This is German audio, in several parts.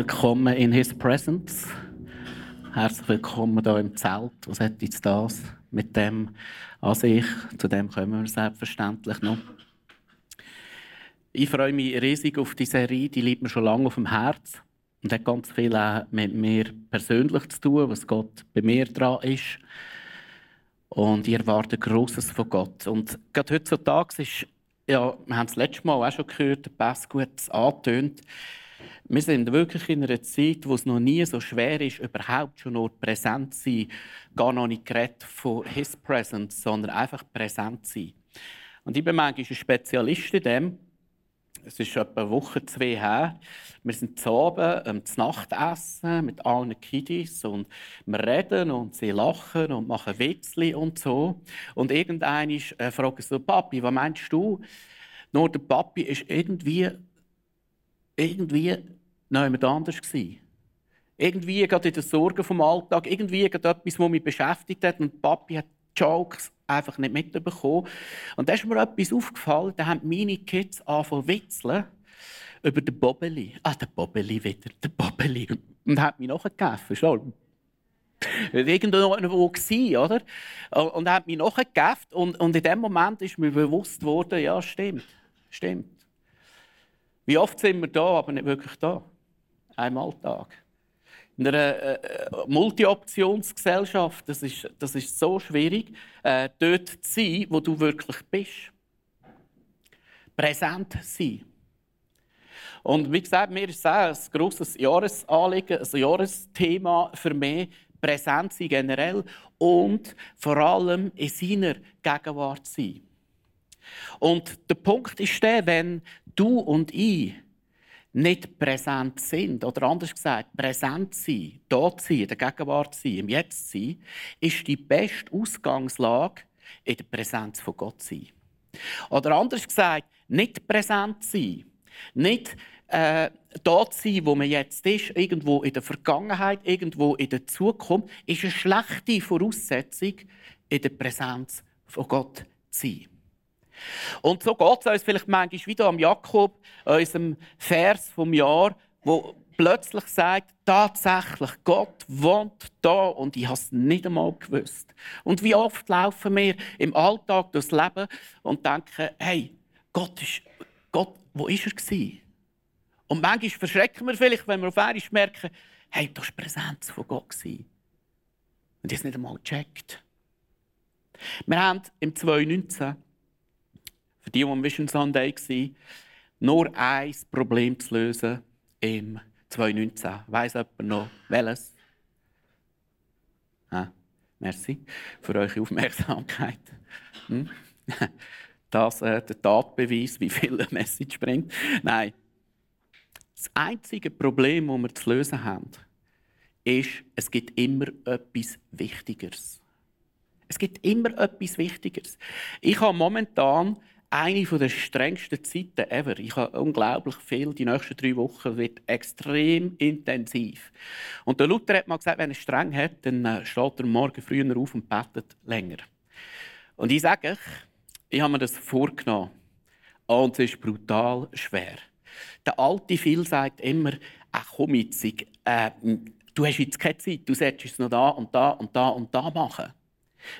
Willkommen in His Presence. Herzlich willkommen hier im Zelt. Was hat jetzt das mit dem an sich? Zu dem kommen wir selbstverständlich noch. Ich freue mich riesig auf die Serie. Die liegt mir schon lange auf dem Herz und hat ganz viel auch mit mir persönlich zu tun, was Gott bei mir dran ist. Und ich erwarte Großes von Gott. Und gerade heutzutage ist, ja, wir haben es letztes Mal auch schon gehört, der Pass gut angetönt, wir sind wirklich in einer Zeit, wo es noch nie so schwer ist, überhaupt schon nur präsent zu sein. Gar noch nicht geredet von His Presence, sondern einfach präsent zu sein. Und ich bin manchmal ein Spezialist in dem. Es ist etwa eine Woche, zwei her. Wir sind zu Abend ähm, zu Nacht essen mit allen Kiddies und wir reden und sie lachen und machen Witzli und so. Und irgendeiner äh, fragt so, Papi, was meinst du? Nur der Papi ist irgendwie, irgendwie noch jemand anders gewesen. Irgendwie gerade in den Sorgen vom Alltag, irgendwie gerade etwas, das mich beschäftigt hat und Papi hat Jokes einfach nicht mitbekommen. Und da ist mir etwas aufgefallen, da haben meine Kids angefangen zu witzeln über den Bobbeli. Ah, der Bobbeli wieder, der Bobbeli. Und hat mich nachgegeben, schon. Irgendwo war, oder? Und er hat mich nachgegeben und, und in dem Moment ist mir bewusst worden, ja, stimmt, stimmt. Wie oft sind wir da, aber nicht wirklich da? Einem Alltag. In einer äh, äh, Multi-Optionsgesellschaft, das ist, das ist so schwierig, äh, dort zu sein, wo du wirklich bist. Präsent sein. Und wie gesagt, mir ist es ein grosses Jahresanliegen, ein Jahresthema für mich, präsent sein generell und vor allem in seiner Gegenwart sein. Und der Punkt ist der, wenn du und ich nicht präsent sind, oder anders gesagt, präsent sein, dort sein, in der Gegenwart sein, im Jetzt sein, ist die beste Ausgangslage, in der Präsenz von Gott sein. Oder anders gesagt, nicht präsent sein, nicht äh, dort sein, wo man jetzt ist, irgendwo in der Vergangenheit, irgendwo in der Zukunft, ist eine schlechte Voraussetzung, in der Präsenz von Gott zu sein. Und so geht es uns vielleicht manchmal wieder am Jakob, unserem Vers vom Jahr, wo plötzlich sagt, tatsächlich, Gott wohnt da und ich habe es nicht einmal gewusst. Und wie oft laufen wir im Alltag durchs Leben und denken, hey, Gott ist, Gott, wo ist er gewesen? Und manchmal verschrecken wir vielleicht, wenn wir auf einmal merken, hey, da war Präsenz von Gott. Gewesen. Und ich habe es nicht einmal gecheckt. Wir haben im 2019 für die, die am Vision Sunday waren, nur ein Problem zu lösen im 2019. Weiss jemand noch welches? Ah, merci für eure Aufmerksamkeit. Hm? Das äh, der Tatbeweis, wie viel eine Message bringt. Nein. Das einzige Problem, das wir zu lösen haben, ist, es gibt immer etwas Wichtigeres. Es gibt immer etwas Wichtigeres. Ich habe momentan eine der strengsten Zeiten ever. Ich habe unglaublich viel. Die nächsten drei Wochen wird extrem intensiv. Und der Luther hat mal gesagt, wenn er streng hat, dann äh, steht er morgen früher auf und betet länger. Und ich sage euch, ich habe mir das vorgenommen. Und es ist brutal schwer. Der alte Phil sagt immer, ach komm jetzt, äh, du hast jetzt keine Zeit, du solltest es noch da und da und da und da machen.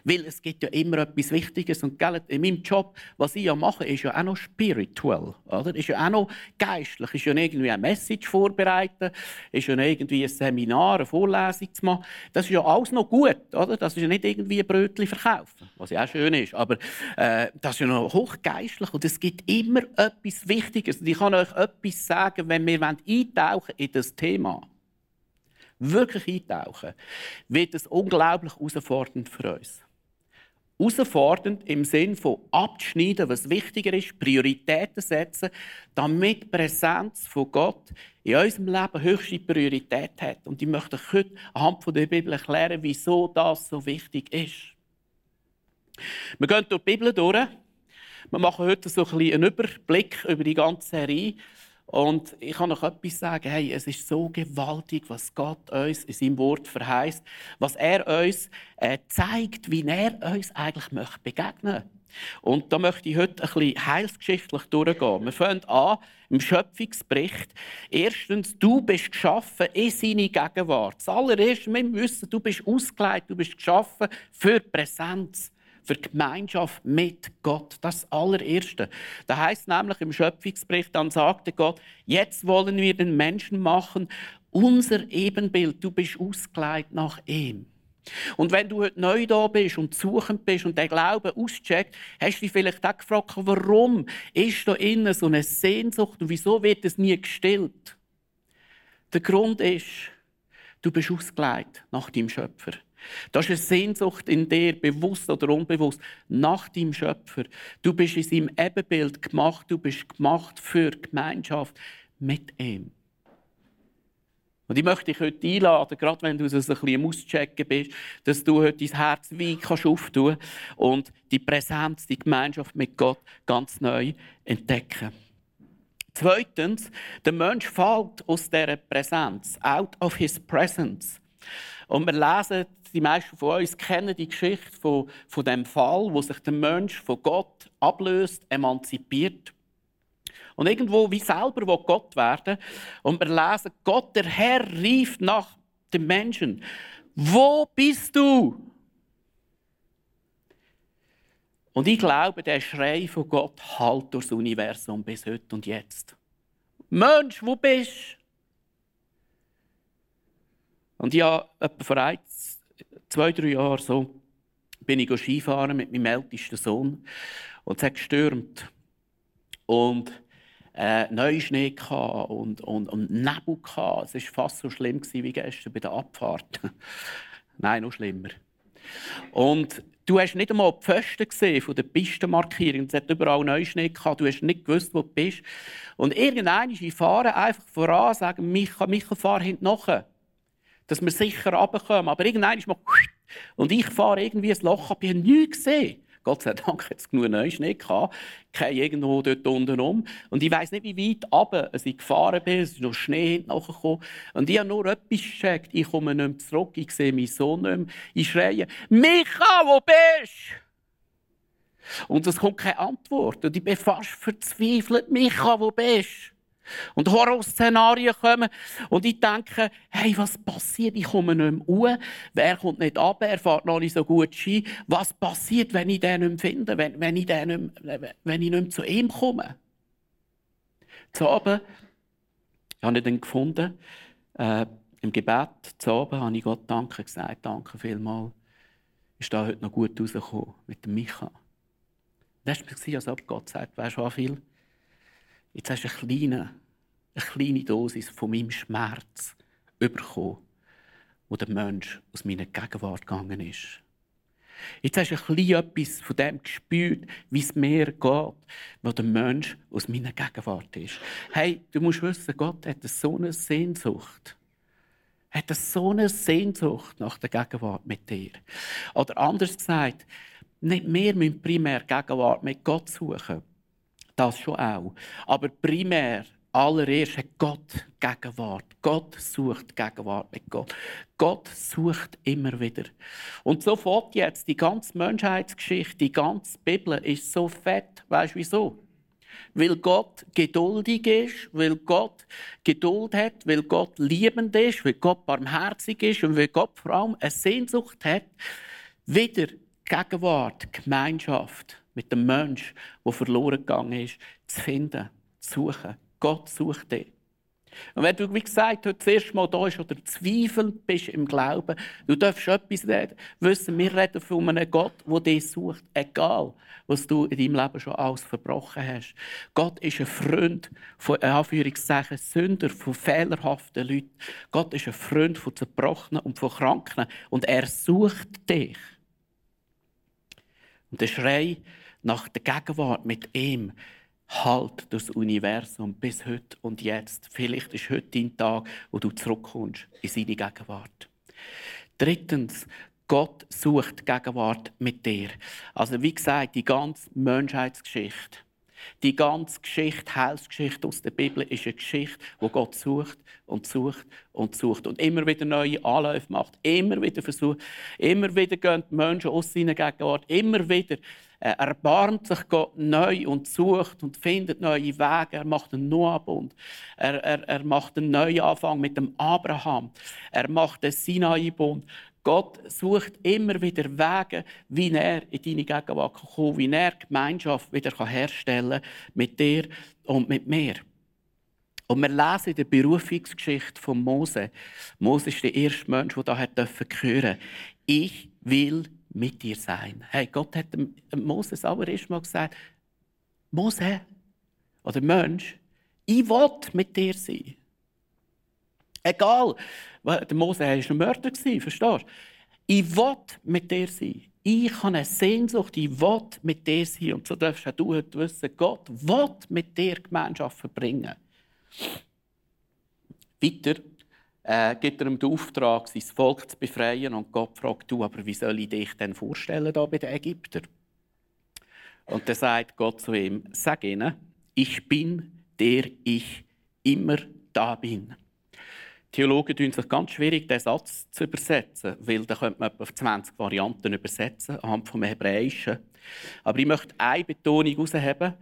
Weil es gibt ja immer etwas Wichtiges. Und gell, in meinem Job, was ich ja mache, ist ja auch noch spiritual. Oder? Ist ja auch noch geistlich. Ist ja irgendwie eine Message vorbereiten. Ist ja irgendwie ein Seminar, eine Vorlesung zu machen. Das ist ja alles noch gut. Oder? Das ist ja nicht irgendwie ein Brötchen verkaufen. Was ja auch schön ist. Aber äh, das ist ja noch hochgeistlich. Und es gibt immer etwas Wichtiges. Und ich kann euch etwas sagen, wenn wir eintauchen in das Thema wirklich eintauchen, wird es unglaublich herausfordernd für uns. Herausfordernd im Sinn von abzuschneiden, was wichtiger ist, Prioritäten setzen, damit die Präsenz von Gott in unserem Leben höchste Priorität hat. Und ich möchte euch heute anhand der Bibel erklären, wieso das so wichtig ist. Wir gehen durch die Bibel durch. Wir machen heute so ein bisschen einen Überblick über die ganze Serie. Und ich kann noch etwas sagen. Hey, es ist so gewaltig, was Gott uns in seinem Wort verheißt, was er uns äh, zeigt, wie er uns eigentlich möchte begegnen Und da möchte ich heute ein bisschen heilsgeschichtlich durchgehen. Wir fangen an im Schöpfungsbericht. Erstens, du bist geschaffen in seine Gegenwart. Das allererste, wir wissen, du bist ausgelegt, du bist geschaffen für Präsenz für die Gemeinschaft mit Gott. Das ist das allererste. Da heißt nämlich im Schöpfungsbericht, dann sagte Gott, jetzt wollen wir den Menschen machen, unser Ebenbild. Du bist ausgeleitet nach ihm. Und wenn du heute neu da bist und suchend bist und den Glauben auscheckt, hast du dich vielleicht auch gefragt, warum ist da innen so eine Sehnsucht und wieso wird es nie gestillt? Der Grund ist, du bist ausgeleitet nach deinem Schöpfer. Das ist eine Sehnsucht in dir, bewusst oder unbewusst, nach deinem Schöpfer. Du bist in seinem Ebenbild gemacht, du bist gemacht für Gemeinschaft mit ihm. Und ich möchte dich heute einladen, gerade wenn du so ein bisschen auschecken bist, dass du heute dein Herz wie kannst und die Präsenz, die Gemeinschaft mit Gott ganz neu entdecken. Zweitens, der Mensch fällt aus dieser Präsenz, out of his presence. Und wir lesen die meisten von uns kennen die Geschichte von, von dem Fall, wo sich der Mensch von Gott ablöst, emanzipiert. Und irgendwo wie selber will Gott werden. Und wir lesen, Gott, der Herr, rief nach dem Menschen, wo bist du? Und ich glaube, der Schrei von Gott halt durchs Universum bis heute und jetzt. Mensch, wo bist du? Und ich habe vor zwei, drei Jahren so, bin ich Skifahren mit meinem ältesten Sohn und es hat gestürmt. Und äh, Neuschnee und, und, und Nebel. Gehabt. Es war fast so schlimm wie gestern bei der Abfahrt. Nein, noch schlimmer. Und du hast nicht einmal die Pfosten gesehen von der Pistenmarkierung. Es hat überall Neuschnee gehabt. Du hast nicht gewusst, wo du bist. Und irgendwann ist ich fahre einfach voran, sagen, Micha, Micha, fahr hinten nachher dass wir sicher runterkommen. Aber irgendwann ist mal und ich fahre irgendwie ein Loch ab, ich habe nichts gesehen. Gott sei Dank hat es genug Neuschnee gehabt. Kein irgendwo dort unten rum. Und ich weiss nicht, wie weit runter ich gefahren bin. Es ist noch Schnee hinten Und ich habe nur etwas gecheckt. Ich komme nicht mehr zurück. Ich sehe meinen Sohn nicht mehr. Ich schreie, Micha, wo bist du? Und es kommt keine Antwort. Und ich bin fast verzweifelt. Micha, wo bist du? Und Horrorszenarien kommen. Und ich denke, hey, was passiert? Ich komme nicht mehr hoch. Wer kommt nicht ab? Er fährt noch nicht so gut Ski. Was passiert, wenn ich den nicht mehr finde? Wenn, wenn, ich, den nicht mehr, wenn ich nicht mehr zu ihm komme? Zu Abend habe ich dann gefunden, äh, im Gebet zu Abend habe ich Gott Danke gesagt. Danke vielmals. Ist da heute noch gut rausgekommen mit dem Micha. Das war, als ob Gott sagt, weißt du, viel? Jetzt hast du eine kleine, eine kleine Dosis von meinem Schmerz bekommen, wo der Mensch aus meiner Gegenwart gegangen ist. Jetzt hast du ein bisschen etwas von dem gespürt, wie es mir geht, wo der Mensch aus meiner Gegenwart ist. Hey, du musst wissen, Gott hat so eine Sehnsucht. Er hat so eine Sehnsucht nach der Gegenwart mit dir. Oder anders gesagt, nicht mehr müssen primär Gegenwart mit Gott suchen. Das schon auch. Aber primär, allererst hat Gott Gegenwart. Gott sucht Gegenwart mit Gott. Gott sucht immer wieder. Und so fährt jetzt die ganze Menschheitsgeschichte, die ganze Bibel ist so fett. Weißt du wieso? Weil Gott geduldig ist, weil Gott Geduld hat, weil Gott liebend ist, weil Gott barmherzig ist und weil Gott vor allem eine Sehnsucht hat, wieder Gegenwart, Gemeinschaft mit dem Menschen, der verloren gegangen ist, zu finden, zu suchen. Gott sucht dich. Und wenn du, wie gesagt, heute das erste Mal da bist oder zweifelnd bist im Glauben, du darfst etwas reden, wissen, wir reden von einem Gott, der dich sucht, egal, was du in deinem Leben schon alles verbrochen hast. Gott ist ein Freund von Anführungszeichen Sünder, von fehlerhaften Leuten. Gott ist ein Freund von Zerbrochenen und von Kranken. Und er sucht dich. Und der Schrei nach der Gegenwart mit ihm halt das Universum bis heute und jetzt. Vielleicht ist heute dein Tag, wo du zurückkommst in seine Gegenwart. Drittens, Gott sucht Gegenwart mit dir. Also wie gesagt, die ganze Menschheitsgeschichte, die ganze Geschichte, Heilsgeschichte aus der Bibel ist eine Geschichte, wo Gott sucht und sucht und sucht und immer wieder neue Anläufe macht, immer wieder versucht, immer wieder gehen die Menschen aus seiner Gegenwart, immer wieder er erbarmt sich Gott neu und sucht und findet neue Wege. Er macht einen Noah-Bund. Er, er, er macht einen neuen Anfang mit dem Abraham. Er macht den Sinai-Bund. Gott sucht immer wieder Wege, wie er in deine Gegenwart kann kommen wie er Gemeinschaft wieder herstellen kann mit dir und mit mir. Und wir lesen in der Berufungsgeschichte von Mose. Mose ist der erste Mensch, der da hören durfte. Ich will mit dir sein. Hey, Gott hat dem Moses aber erst mal gesagt, Mose oder Mensch, ich will mit dir sein. Egal, der Mose war ein Mörder, verstehst du? Ich will mit dir sein. Ich habe eine Sehnsucht, ich will mit dir sein. Und so darfst du heute wissen, Gott will mit dir Gemeinschaft verbringen. Weiter äh, gibt er ihm den Auftrag, sein Volk zu befreien. Und Gott fragt, du, aber wie soll ich dich denn vorstellen da bei den Ägyptern? Und dann sagt Gott zu ihm, sag ihnen, ich bin, der ich immer da bin. Theologen tun sich ganz schwierig, diesen Satz zu übersetzen, weil da könnte man etwa 20 Varianten übersetzen, anhand vom Hebräischen. Aber ich möchte eine Betonung herausheben,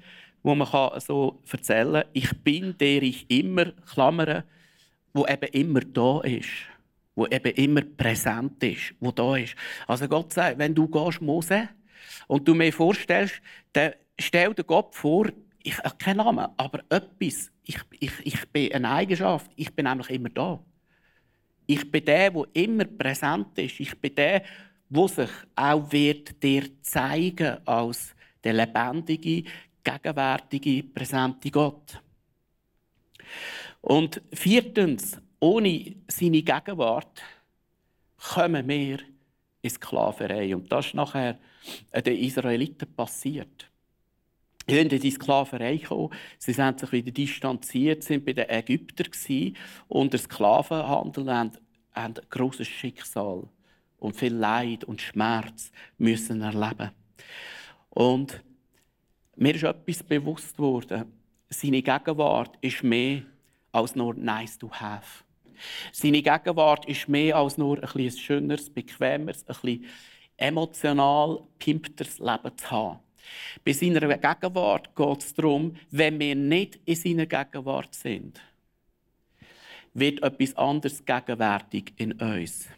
wo man so erzählen kann, ich bin, der ich immer, Klammern, wo eben immer da ist, wo eben immer präsent ist, wo da ist. Also Gott sagt, wenn du gehst, Mose, und du mir vorstellst, dann stell dir Gott vor, ich habe keinen Namen, aber etwas. Ich, ich, ich bin eine Eigenschaft. Ich bin nämlich immer da. Ich bin der, der immer präsent ist. Ich bin der, der sich auch wird dir zeigen als der lebendige, gegenwärtige, präsente Gott. Und viertens, ohne seine Gegenwart kommen wir in Sklaverei. Und das ist nachher den Israeliten passiert. Sie sind in die Sklaverei gekommen, sie sind sich wieder distanziert, sind bei den Ägyptern und der Sklavenhandel haben, ein großes Schicksal und viel Leid und Schmerz müssen erleben. Und mir ist etwas bewusst worden. Seine Gegenwart ist mehr als nur nice to have. Seine Gegenwart ist mehr als nur ein, ein schöneres, bequemeres, ein emotional pimpteres Leben zu haben. Bei seiner Gegenwart geht es darum, wenn wir nicht in seiner Gegenwart sind, wird etwas anderes gegenwärtig in uns.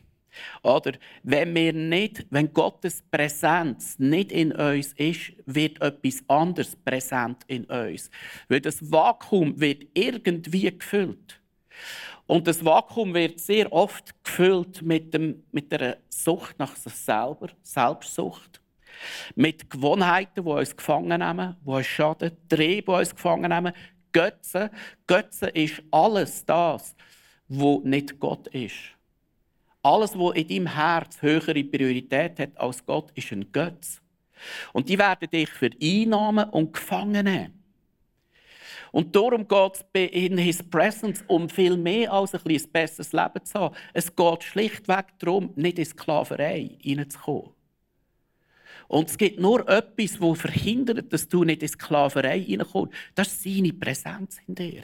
Oder wenn wir nicht, wenn Gottes Präsenz nicht in uns ist, wird etwas anderes präsent in uns. Weil das Vakuum wird irgendwie gefüllt. Und das Vakuum wird sehr oft gefüllt mit, dem, mit der Sucht nach sich selber, Selbstsucht. Mit Gewohnheiten, die uns gefangen nehmen, die uns schaden, Triebe, die uns gefangen nehmen, Götzen. Götzen ist alles das, was nicht Gott ist. Alles, was in deinem Herz höhere Priorität hat als Gott, ist ein Götz. Und die werden dich vereinnahmen und gefangen nehmen. Und darum geht es in His Presence um viel mehr als ein, ein besseres Leben zu haben. Es geht schlichtweg darum, nicht in Sklaverei hineinzukommen. Und es gibt nur etwas, das verhindert, dass du nicht in Sklaverei hineinkommst. Das ist seine Präsenz in dir.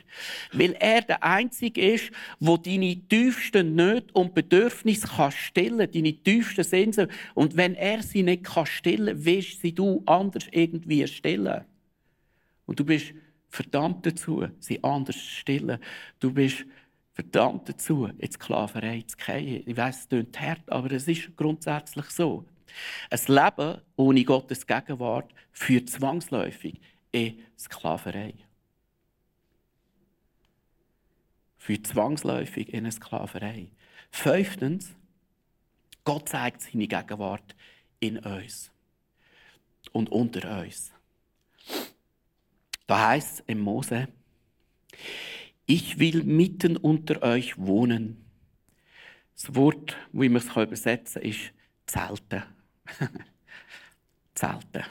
Weil er der Einzige ist, der deine tiefsten Nöte und Bedürfnisse kann deine tiefsten Sehnsucht. Und wenn er sie nicht kann stillen willst sie du anders irgendwie stillen. Und du bist verdammt dazu, sie anders zu stillen. Du bist verdammt dazu, in Sklaverei zu gehen. Ich weiss, es klingt hart, aber es ist grundsätzlich so. Ein Leben ohne Gottes Gegenwart führt zwangsläufig in Sklaverei. Führt zwangsläufig in eine Sklaverei. Fünftens, Gott zeigt seine Gegenwart in uns und unter uns. Da heißt es im Mose, ich will mitten unter euch wohnen. Das Wort, wie man es übersetzen kann, ist Zelten. Zelten.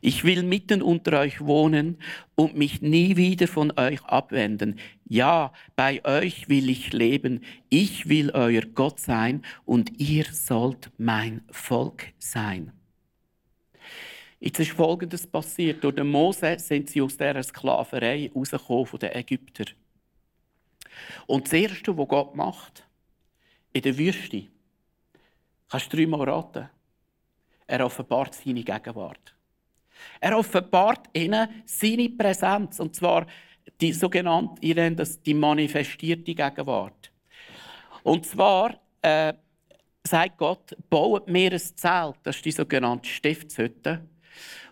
Ich will mitten unter euch wohnen und mich nie wieder von euch abwenden. Ja, bei euch will ich leben. Ich will euer Gott sein und ihr sollt mein Volk sein. Jetzt ist Folgendes passiert. Durch den Mose sind sie aus dieser Sklaverei rausgekommen von den Ägyptern. Und das Erste, was Gott macht, in der Wüste, kannst du dreimal raten, er offenbart seine Gegenwart. Er offenbart ihnen seine Präsenz, und zwar die sogenannte, das die manifestierte Gegenwart. Und zwar äh, sagt Gott, baut mir ein Zelt, das ist die sogenannte Stiftshütte,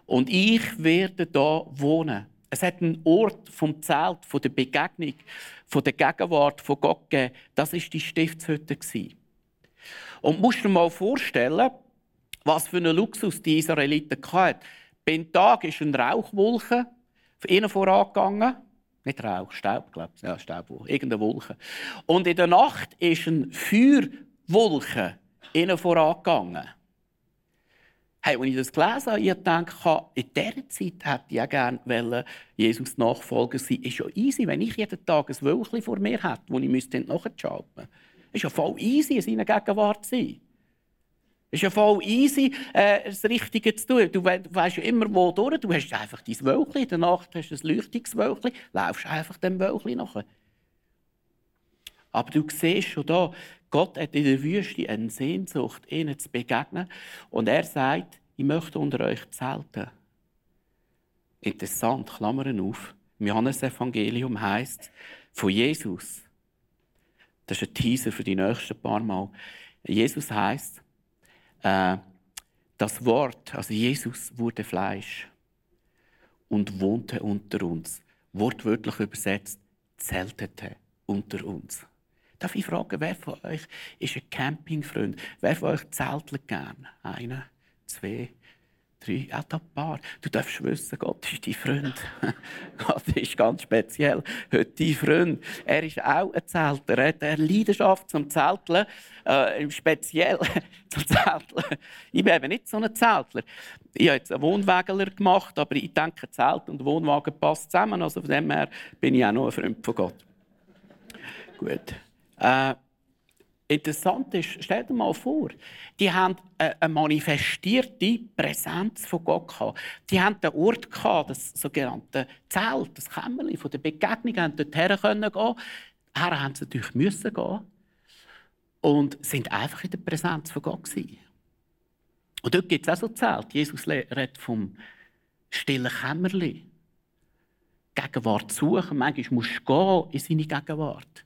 und ich werde da wohnen. Es hat einen Ort vom Zelt, von der Begegnung, von der Gegenwart von Gott gegeben. Das ist die Stiftshütte Und musst dir mal vorstellen, was für einen Luxus die Israeliten hatten. Beim Tag ist eine Rauchwolke ihnen vorangegangen. Nicht Rauch, Staub, glaube ich. Ja, Staubwolke. Irgendeine Wolke. Und in der Nacht ist eine Feuerwolke ihnen vorangegangen. Hey, als ich das gelesen habe, ich gedacht, in dieser Zeit hätte ich auch gerne Jesus Nachfolger sein. Ist ja easy, wenn ich jeden Tag ein Wölkchen vor mir hätte, wo ich nachschalten müsste. Ist ja voll easy, in seiner Gegenwart zu sein. Ist ja voll easy, äh, das Richtige zu tun. Du, we weißt ja immer, wo durch. Du hast einfach dein Wölkchen, in der Nacht hast du ein Leuchtungswölkchen, laufst einfach dem Wölkchen nach. Aber du siehst schon da, Gott hat in der Wüste eine Sehnsucht, ihnen zu begegnen. Und er sagt, ich möchte unter euch zelten. Interessant, Klammern auf. Im Johannesevangelium heißt von Jesus. Das ist ein Teaser für die nächsten paar Mal. Jesus heißt, äh, das Wort, also Jesus wurde Fleisch und wohnte unter uns. Wortwörtlich übersetzt, zeltete unter uns. Darf ich fragen, wer von euch ist ein Campingfreund? Wer von euch zeltelt gern? Einer, zwei, drei, ja, ein paar. Du darfst wissen, Gott ist dein Freund. Gott ist ganz speziell. Heute dein Freund. Er ist auch ein Zelter. Er hat eine Leidenschaft zum Zelteln. Äh, speziell zum Zelteln. Ich bin eben nicht so ein Zeltler. Ich habe jetzt einen Wohnwägler gemacht, aber ich denke, Zelt und Wohnwagen passen zusammen. Also von dem her bin ich auch noch ein Freund von Gott. Gut. Äh, interessant ist, stell dir mal vor, die haben eine manifestierte Präsenz von Gott gehabt. Die haben den Ort gehabt, das sogenannte Zelt, das Kämmerchen von der Begegnung, haben dort her können gehen. Her haben sie natürlich müssen gehen und sind einfach in der Präsenz von Gott gewesen. Und dort gibt es auch so Zelt. Jesus redet vom stillen Kämmerchen. Gegenwart suchen. Manchmal musst du gehen in seine Gegenwart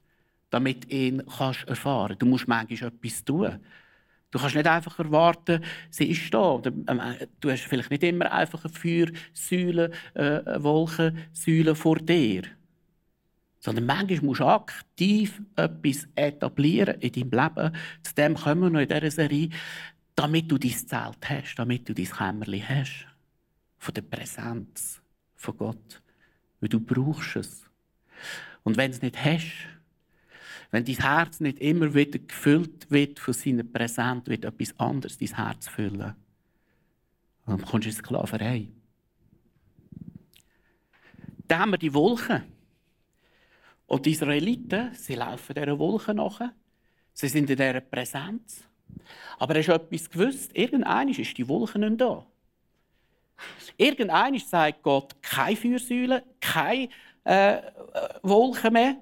damit ihn kannst erfahren kannst. Du musst manchmal etwas tun. Du kannst nicht einfach erwarten, sie ist da. Ähm, äh, du hast vielleicht nicht immer einfach eine Feuersäule, äh, eine Wolkensäule vor dir. Sondern manchmal musst du aktiv etwas etablieren in deinem Leben. Zu dem kommen wir noch in dieser Serie, damit du dein Zelt hast, damit du dein Kämmerchen hast. Von der Präsenz von Gott. Weil du brauchst es. Und wenn du es nicht hast, wenn dein Herz nicht immer wieder gefüllt wird von seiner Präsenz, wird etwas anderes dein Herz füllen. Und dann kommst du in Sklaverei. Dann haben wir die Wolken. Und die Israeliten, sie laufen dieser Wolke nach. Sie sind in dieser Präsenz. Aber hast du etwas gewusst? Irgendwann ist die Wolke nicht da. Irgendwann sagt Gott, keine Feuersäule, keine äh, Wolken mehr.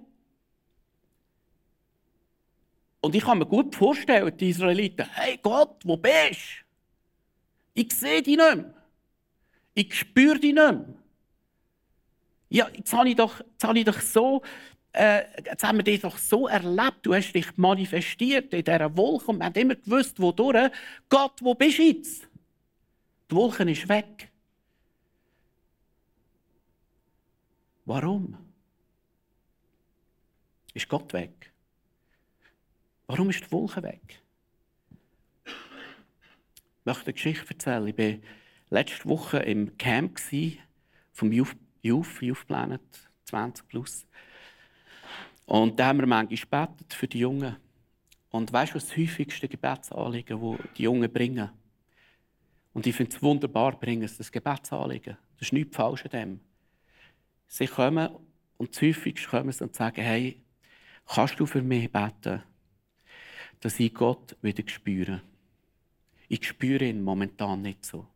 Und ich kann mir gut vorstellen, die Israeliten, hey Gott, wo bist du? Ich sehe dich nicht mehr. Ich spüre dich nicht mehr. Ja, jetzt habe ich doch, jetzt habe ich doch so äh, jetzt haben wir dich doch so erlebt, du hast dich manifestiert in dieser Wolke und wir haben immer gewusst, wodurch. Gott, wo bist du jetzt? Die Wolke ist weg. Warum? Ist Gott weg? Warum ist die Wolke weg? Ich möchte eine Geschichte erzählen. Ich war letzte Woche im Camp vom Youth, Youth, Youth Planet 20 plus. Und da haben wir manchmal gebetet für die Jungen. Und weißt du, was das häufigste Gebetsanliegen, das die Jungen bringen? Und ich finde es wunderbar, bringen sie das Gebetsanliegen. Das ist nichts falsch an dem. Sie kommen und häufig kommen sie und sagen, hey, kannst du für mich beten, dass ich Gott wieder spüre? Ich spüre ihn momentan nicht so.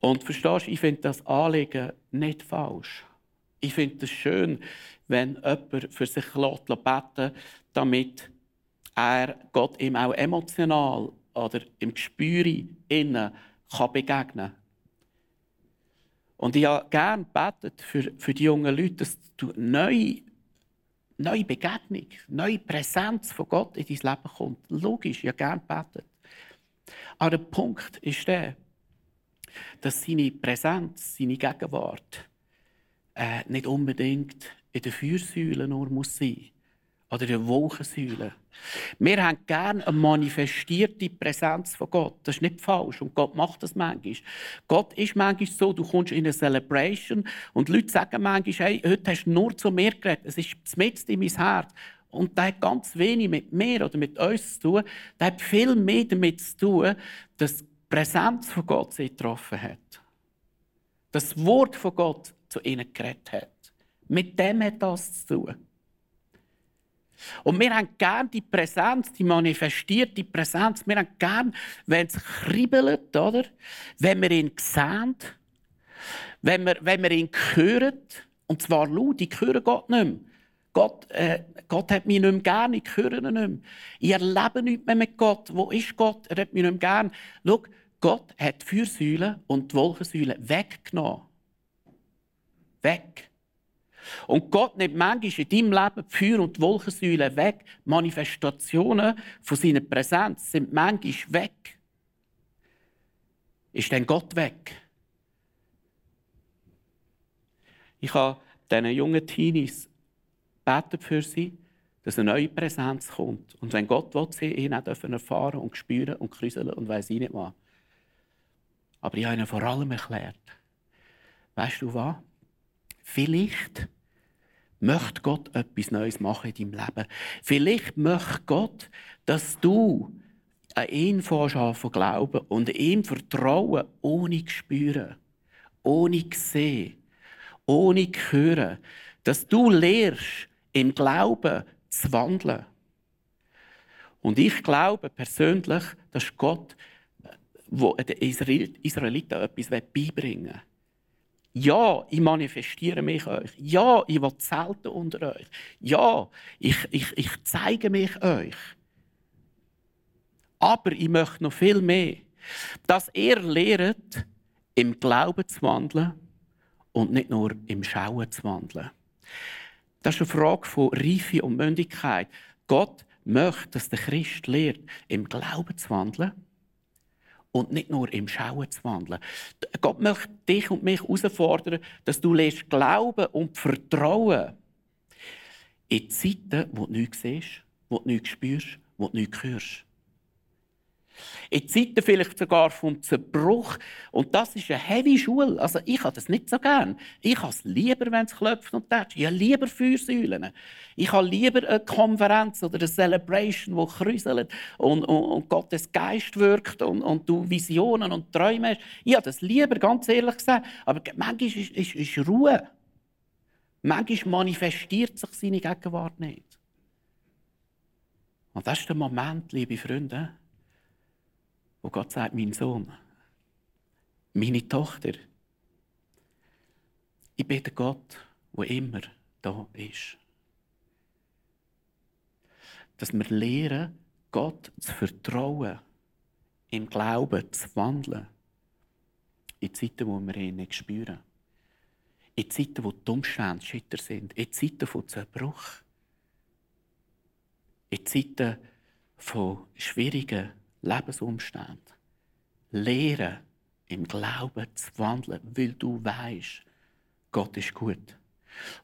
Und verstehst du, ich finde das Anliegen nicht falsch. Ich finde es schön, wenn jemand für sich beten damit er Gott ihm auch emotional oder im Gespür innen kann begegnen kann. Und ich habe gerne gebetet für, für die jungen Leute, dass du neue, neue Begegnung, neue Präsenz von Gott in dein Leben kommt. Logisch, ich habe gerne gebetet. Aber der Punkt ist der, dass seine Präsenz, seine Gegenwart äh, nicht unbedingt in der Feuersäule nur muss sein oder in der Wolkensäule. Wir haben gerne eine manifestierte Präsenz von Gott. Das ist nicht falsch und Gott macht das manchmal. Gott ist manchmal so, du kommst in eine Celebration und die Leute sagen manchmal, hey, heute hast du nur zu mir geredet, es ist mitten in mein Herz. Und das hat ganz wenig mit mir oder mit uns zu tun. Das hat viel mehr damit zu tun, dass die Präsenz von Gott sie getroffen hat. Das Wort von Gott zu ihnen geredet hat. Mit dem hat das zu tun. Und wir haben gerne die Präsenz, die manifestierte Präsenz. Wir haben gerne, wenn es kribbelt, oder? Wenn wir ihn sehen, wenn wir, wenn wir ihn hören, und zwar laut, ich höre Gott nicht mehr. Gott, äh, Gott hat mich nicht mehr gern, ich höre ihn nicht mehr. Ich erlebe nichts mehr mit Gott. Wo ist Gott? Er hat mich nicht mehr gern. Schau, Gott hat die Fürsäule und die Wolkensäule weggenommen. Weg. Und Gott nimmt manchmal in deinem Leben die Feuer- und die Wolkensäule weg. Manifestationen von seiner Präsenz sind manchmal weg. Ist denn Gott weg? Ich habe diesen jungen Teenies beten für sie, dass eine neue Präsenz kommt. Und wenn Gott will, sie ihn auch erfahren und spüren und krüseln und weiß ich nicht was. Aber ich habe ihnen vor allem erklärt, weißt du was? Vielleicht möchte Gott etwas Neues machen in deinem Leben. Vielleicht möchte Gott, dass du an ihn von glauben und ihm vertrauen, ohne zu spüren, ohne zu sehen, ohne zu hören. Dass du lernst, im Glauben zu wandeln. Und ich glaube persönlich, dass Gott wo den Israeliten etwas beibringen will. Ja, ich manifestiere mich euch. Ja, ich will zelten unter euch. Ja, ich, ich, ich zeige mich euch. Aber ich möchte noch viel mehr. Dass ihr lehrt, im Glauben zu wandeln und nicht nur im Schauen zu wandeln. Das ist eine Frage von Reife und Mündigkeit. Gott möchte, dass der Christ lehrt, im Glauben zu wandeln und nicht nur im Schauen zu wandeln. Gott möchte dich und mich herausfordern, dass du lernst glauben und vertrauen in Zeiten, wo du nichts siehst, wo du nichts spürst, wo du nichts hörst. In Zeiten vielleicht sogar vom Zerbruch. Und das ist eine heavy Schule. Also ich habe das nicht so gern. Ich habe es lieber, wenn es klopft und tätscht. Ich habe lieber Feuersäulen. Ich habe lieber eine Konferenz oder eine Celebration, die kräuselt und, und, und Gottes Geist wirkt und, und du Visionen und Träume hast. Ich habe das lieber, ganz ehrlich gesagt. Aber manchmal ist, ist, ist Ruhe. Manchmal manifestiert sich seine Gegenwart nicht. Und das ist der Moment, liebe Freunde, wo Gott sagt, mein Sohn, meine Tochter, ich der Gott, wo immer da ist. Dass wir lernen, Gott zu vertrauen, im Glauben zu wandeln, in Zeiten, wo wir ihn nicht spüren. In Zeiten, wo die Umstände schütter sind. In Zeiten von Zerbruch. In Zeiten von schwierigen Lebensumständen. Lehren im Glauben zu wandeln, weil du weißt, Gott ist gut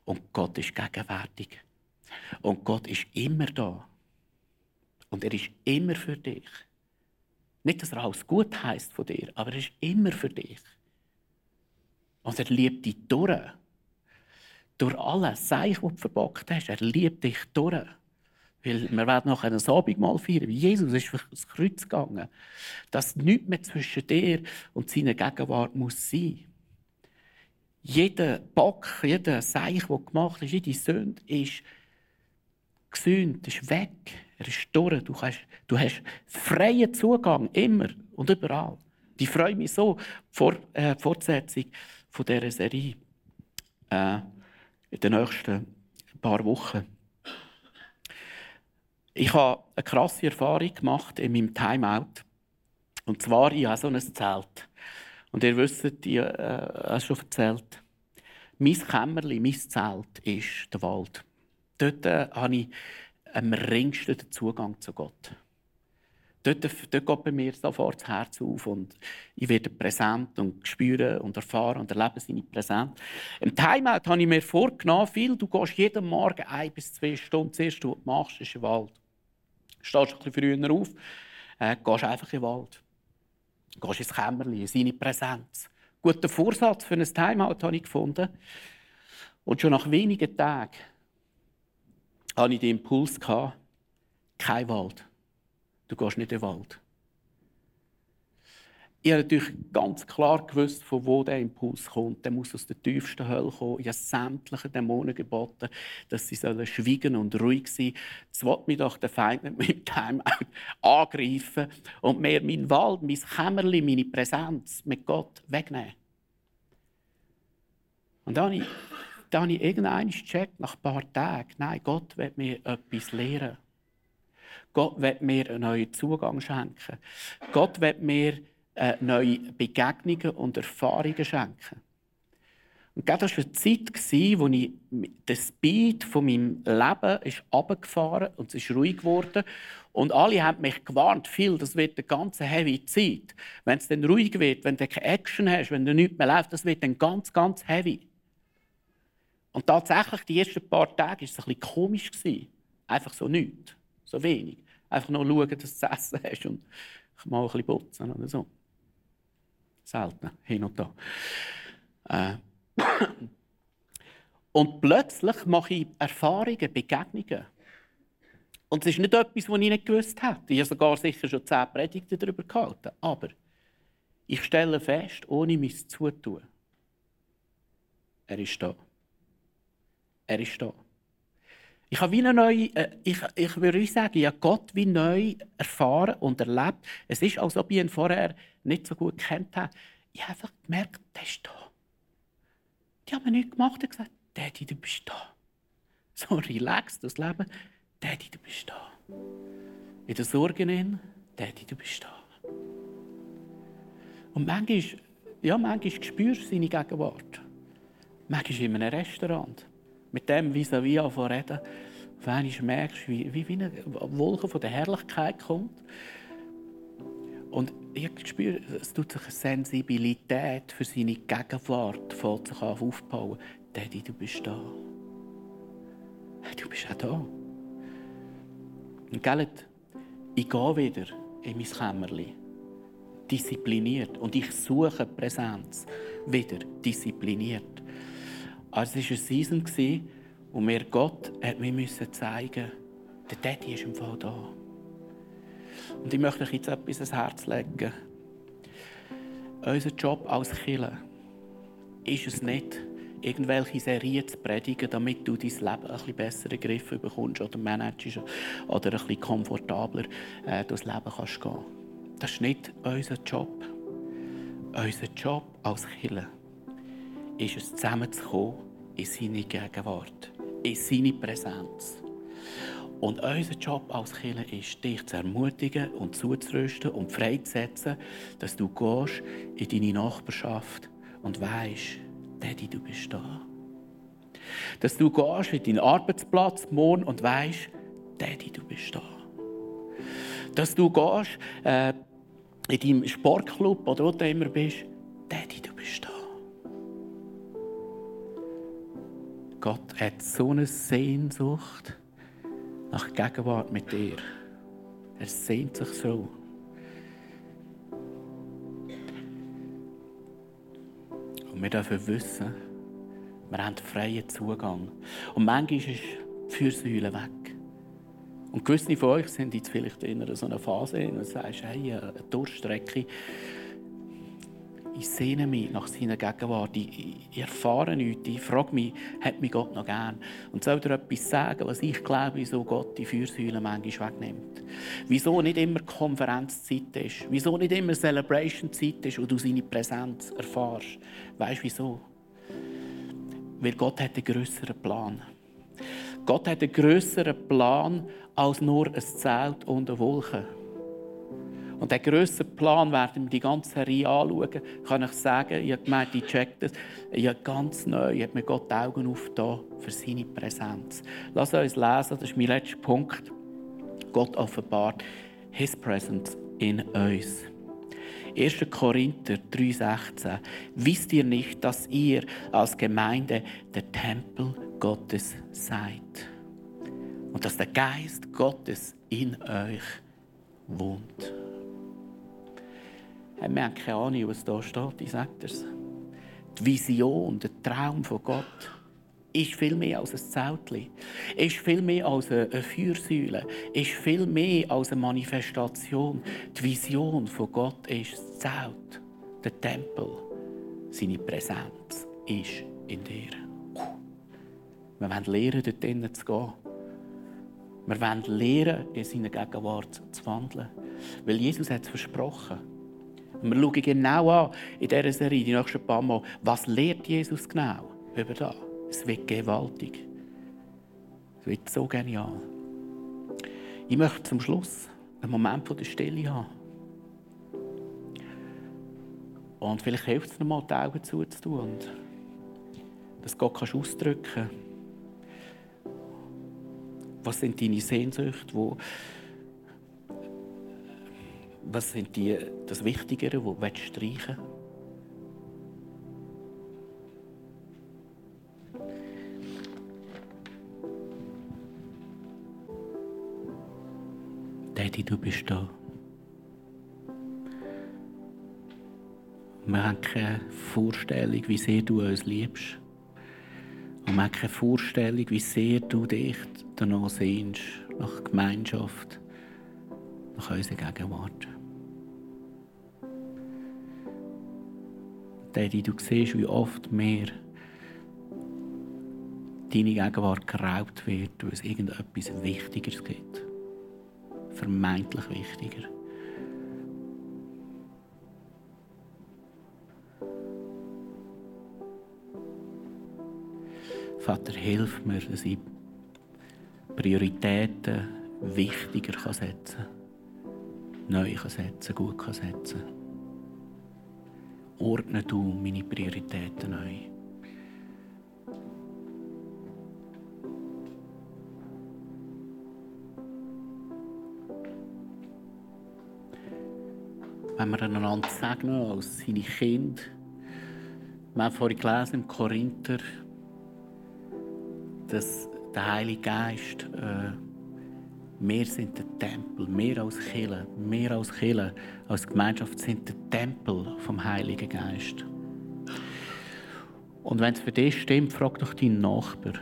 und Gott ist gegenwärtig und Gott ist immer da und er ist immer für dich. Nicht, dass er alles gut heißt von dir, aber er ist immer für dich. Und er liebt dich durch. Durch alles, Seich, was du verbockt hast. Er liebt dich durch. Weil wir werden nachher ein Abendmahl feiern. Jesus ist das Kreuz gegangen. Dass nichts mehr zwischen dir und seiner Gegenwart muss sein. Jeder Bock, jeder Seich, der gemacht ist, jede Sünde ist gesühnt, ist weg. Er ist durch. Du hast, du hast freien Zugang, immer und überall. Ich freue mich so, vor äh, Fortsetzung von dieser Serie äh, in den nächsten paar Wochen. Ich habe eine krasse Erfahrung gemacht in meinem Timeout. Und zwar, ich habe so ein Zelt. Und ihr wisst, ich äh, habe schon erzählt, mein Kämmerchen, mein Zelt ist der Wald. Dort äh, habe ich am ringsten den Zugang zu Gott. Dort, dort geht bei mir sofort das Herz auf und ich werde präsent und spüre und erfahre und erlebe seine Präsenz. Im Timeout habe ich mir vorgenommen, viel, du gehst jeden Morgen ein bis zwei Stunden, das erste, was du machst, ist im Wald. Stehst ein bisschen früher auf, äh, gehst einfach in den Wald. Gehst ins Kämmerchen, in seine Präsenz. Guter Vorsatz für ein Timeout habe ich gefunden. Und schon nach wenigen Tagen hatte ich den Impuls, kein Wald. Du gehst nicht in den Wald. Ich habe natürlich ganz klar gewusst, von wo der Impuls kommt. Der muss aus der tiefsten Hölle kommen. Ich habe sämtlichen Dämonen geboten, dass sie sollen schweigen und ruhig sein Jetzt will mich doch der Feind mit meinem Timeout angreifen und mir meinen Wald, mein Kämmerchen, meine Präsenz mit Gott wegnehmen. Und dann habe ich, dann habe ich irgendwann gecheckt, nach ein paar Tagen, nein, Gott will mir etwas lehren. Gott wird mir einen neuen Zugang schenken. Gott wird mir äh, neue Begegnungen und Erfahrungen schenken. Und das war eine Zeit, wo ich der Speed von meinem Leben ist und es ist ruhig geworden. Und alle haben mich gewarnt, viel, das wird eine ganz heavy Zeit. Wenn es dann ruhig wird, wenn du keine Action hast, wenn du nichts mehr läuft, das wird dann ganz, ganz heavy. Und tatsächlich, die ersten paar Tage war es ein bisschen komisch. Einfach so nichts, so wenig. Einfach nur schauen, dass du zu essen hast und mal ein bisschen putzen oder so. Selten, hin und da. Äh. Und plötzlich mache ich Erfahrungen, Begegnungen. Und es ist nicht etwas, was ich nicht gewusst hätte. Ich habe sogar sicher schon zehn Predigten darüber gehalten. Aber ich stelle fest, ohne mein Zutun, er ist da. Er ist da. Ich habe wie eine neue, äh, ich, ich würde sagen, habe Gott wie neu erfahren und erlebt. Es ist, als ob ich ihn vorher nicht so gut kennt habe. Ich habe einfach gemerkt, der ist da. Die haben mir nichts gemacht und gesagt, Daddy, du bist da. So relaxed, das Leben. Daddy, du bist da. In der Sorge in, Daddy, du bist da. Und manchmal, ja, manchmal spürst du seine Gegenwart. Manchmal in einem Restaurant mit dem vis-à-vis -vis reden, auf einmal merkst du, wie, wie, eine Wolke von der Herrlichkeit kommt. Und ich spüre, es tut sich eine Sensibilität für seine Gegenwart sich aufbauen. Daddy, du bist da. Du bist auch da. Und gell, ich gehe wieder in mein Kämmerchen. Diszipliniert. Und ich suche Präsenz. Wieder diszipliniert. Also es war eine Season, wo mir Gott mir zeigen musste, der Daddy ist im Fall da. Und ich möchte euch jetzt etwas ans Herz legen. Unser Job als Killer ist es nicht, irgendwelche Serien zu predigen, damit du dein Leben ein bisschen besser in Griff bekommst oder managst oder bisschen komfortabler äh, durchs Leben kannst gehen. Das ist nicht unser Job. Unser Job als Killer ist es, zusammenzukommen in seine Gegenwart, in seine Präsenz. Und unser Job als Kirche ist, dich zu ermutigen und zuzurüsten und freizusetzen, dass du gehst in deine Nachbarschaft und weißt, Daddy, du bist da. Dass du gehst in deinen Arbeitsplatz morgen und weißt, Daddy, du bist da. Dass du gehst äh, in deinem Sportclub oder wo du immer bist, Gott hat so eine Sehnsucht nach Gegenwart mit dir. Er sehnt sich so. Und wir dürfen wissen, wir haben freien Zugang. Und manchmal ist die Fürsäule weg. Und gewisse von euch sind jetzt vielleicht in so einer Phase, und sagst, hey, eine Durchstrecke, ich sehne mich nach seiner Gegenwart. Ich, ich erfahre nichts. Ich frage mich, hat mich Gott noch gern? Und soll dir etwas sagen, was ich glaube, wieso Gott die Fürsäule manchmal wegnimmt? Wieso nicht immer Konferenzzeit ist? Wieso nicht immer Celebration-Zeit ist, wo du seine Präsenz erfährst? Weißt du wieso? Weil Gott hat einen grösseren Plan. Gott hat einen grösseren Plan als nur ein Zelt und eine Wolke. Und den grösseren Plan werden wir die ganze Serie anschauen. Kann ich sagen, ich habe gemeint, ich check das. Ich habe ganz neu, ich habe mir Gott die Augen aufgetan für seine Präsenz. Lass uns lesen, das ist mein letzter Punkt. Gott offenbart His Presence in uns. 1. Korinther 3,16. Wisst ihr nicht, dass ihr als Gemeinde der Tempel Gottes seid? Und dass der Geist Gottes in euch wohnt? Wir haben keine Ahnung, was da steht, ich sage es. Die Vision, der Traum von Gott ist viel mehr als ein Zeltchen, ist viel mehr als eine Feuersäule, ist viel mehr als eine Manifestation. Die Vision von Gott ist das Zelt, der Tempel. Seine Präsenz ist in dir. Wir wollen lernen, dort drinnen zu gehen. Wir wollen lernen, in seine Gegenwart zu wandeln. Weil Jesus hat es versprochen. Und wir schauen genau an in dieser Serie, die nächsten paar Mal, was lehrt Jesus genau über das. Es wird gewaltig. Es wird so genial. Ich möchte zum Schluss einen Moment der Stille haben. Und vielleicht hilft es nochmal, die Augen zuzutun und dass Gott kannst ausdrücken Was sind deine Sehnsüchte, wo was sind die, das Wichtigere, wo du streichen Daddy, du bist da. Wir haben keine Vorstellung, wie sehr du uns liebst. Und wir haben keine Vorstellung, wie sehr du dich danach sehnst, nach Gemeinschaft, nach unserer Gegenwart. Daddy, du siehst, wie oft mehr deine Gegenwart geraubt wird, weil es irgendetwas Wichtigeres gibt. Vermeintlich wichtiger. Vater, hilf mir, dass ich Prioritäten wichtiger setzen kann, neu setzen gut setzen kann ordne du meine Prioritäten neu. Wenn wir einander segnen als seine Kinder, wir haben vorhin gelesen im Korinther, dass der Heilige Geist äh, wir sind der Tempel, mehr als Kirche, mehr als Kirche, als Gemeinschaft sind der Tempel vom Heiligen Geist. Und wenn es für dich stimmt, frag doch deinen Nachbar,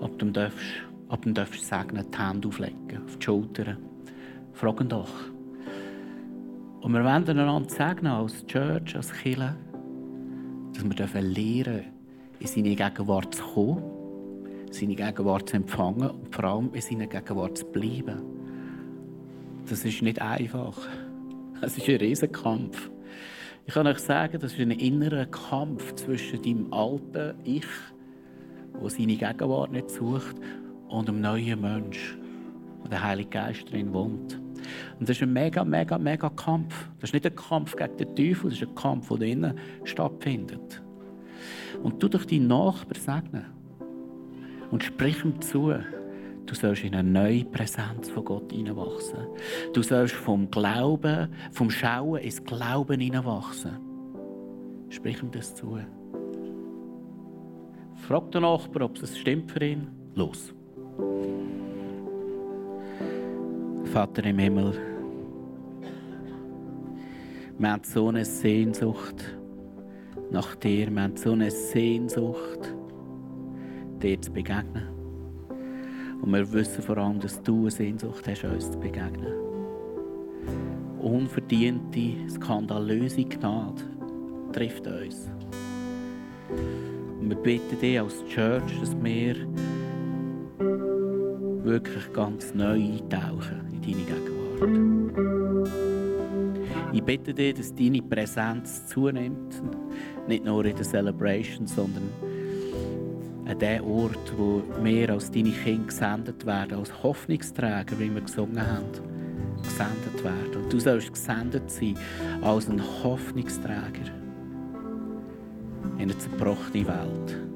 ob du ihm darfst, ob du darfst segnen, die Hände auflegen, auf die Schultern. Frag ihn doch. Und wir wollen einander segnen als Church, als Kirche, dass wir lernen dürfen, in seine Gegenwart zu kommen seine Gegenwart zu empfangen und vor allem in seiner Gegenwart zu bleiben. Das ist nicht einfach. Es ist ein Riesenkampf. Ich kann euch sagen, das ist ein innerer Kampf zwischen deinem alten Ich, wo seine Gegenwart nicht sucht, und dem neuen Mensch, wo der Heilige Geist drin wohnt. Und das ist ein mega, mega, mega Kampf. Das ist nicht ein Kampf gegen den Teufel, das ist ein Kampf, der innen stattfindet. Und du durch deinen Nachbarn segnen. Und sprich ihm zu, du sollst in eine neue Präsenz von Gott hineinwachsen. Du sollst vom Glauben, vom Schauen ins Glauben hineinwachsen. Sprich ihm das zu. Frag den Nachbarn, ob es stimmt für ihn. Los. Vater im Himmel, wir haben so eine Sehnsucht nach dir. Wir haben so eine Sehnsucht, dir zu begegnen. Und wir wissen vor allem, dass du eine Sehnsucht hast, uns zu begegnen. Unverdiente, skandalöse Gnade trifft uns. Und wir bitten dich als Church, dass wir wirklich ganz neu eintauchen in deine Gegenwart. Ich bitte dich, dass deine Präsenz zunimmt, nicht nur in der Celebration, sondern an dem Ort, wo wir als deine Kinder gesendet werden, als Hoffnungsträger, wie wir gesungen haben, gesendet werden. Und du sollst gesendet sein als ein Hoffnungsträger in eine zerbrochene Welt.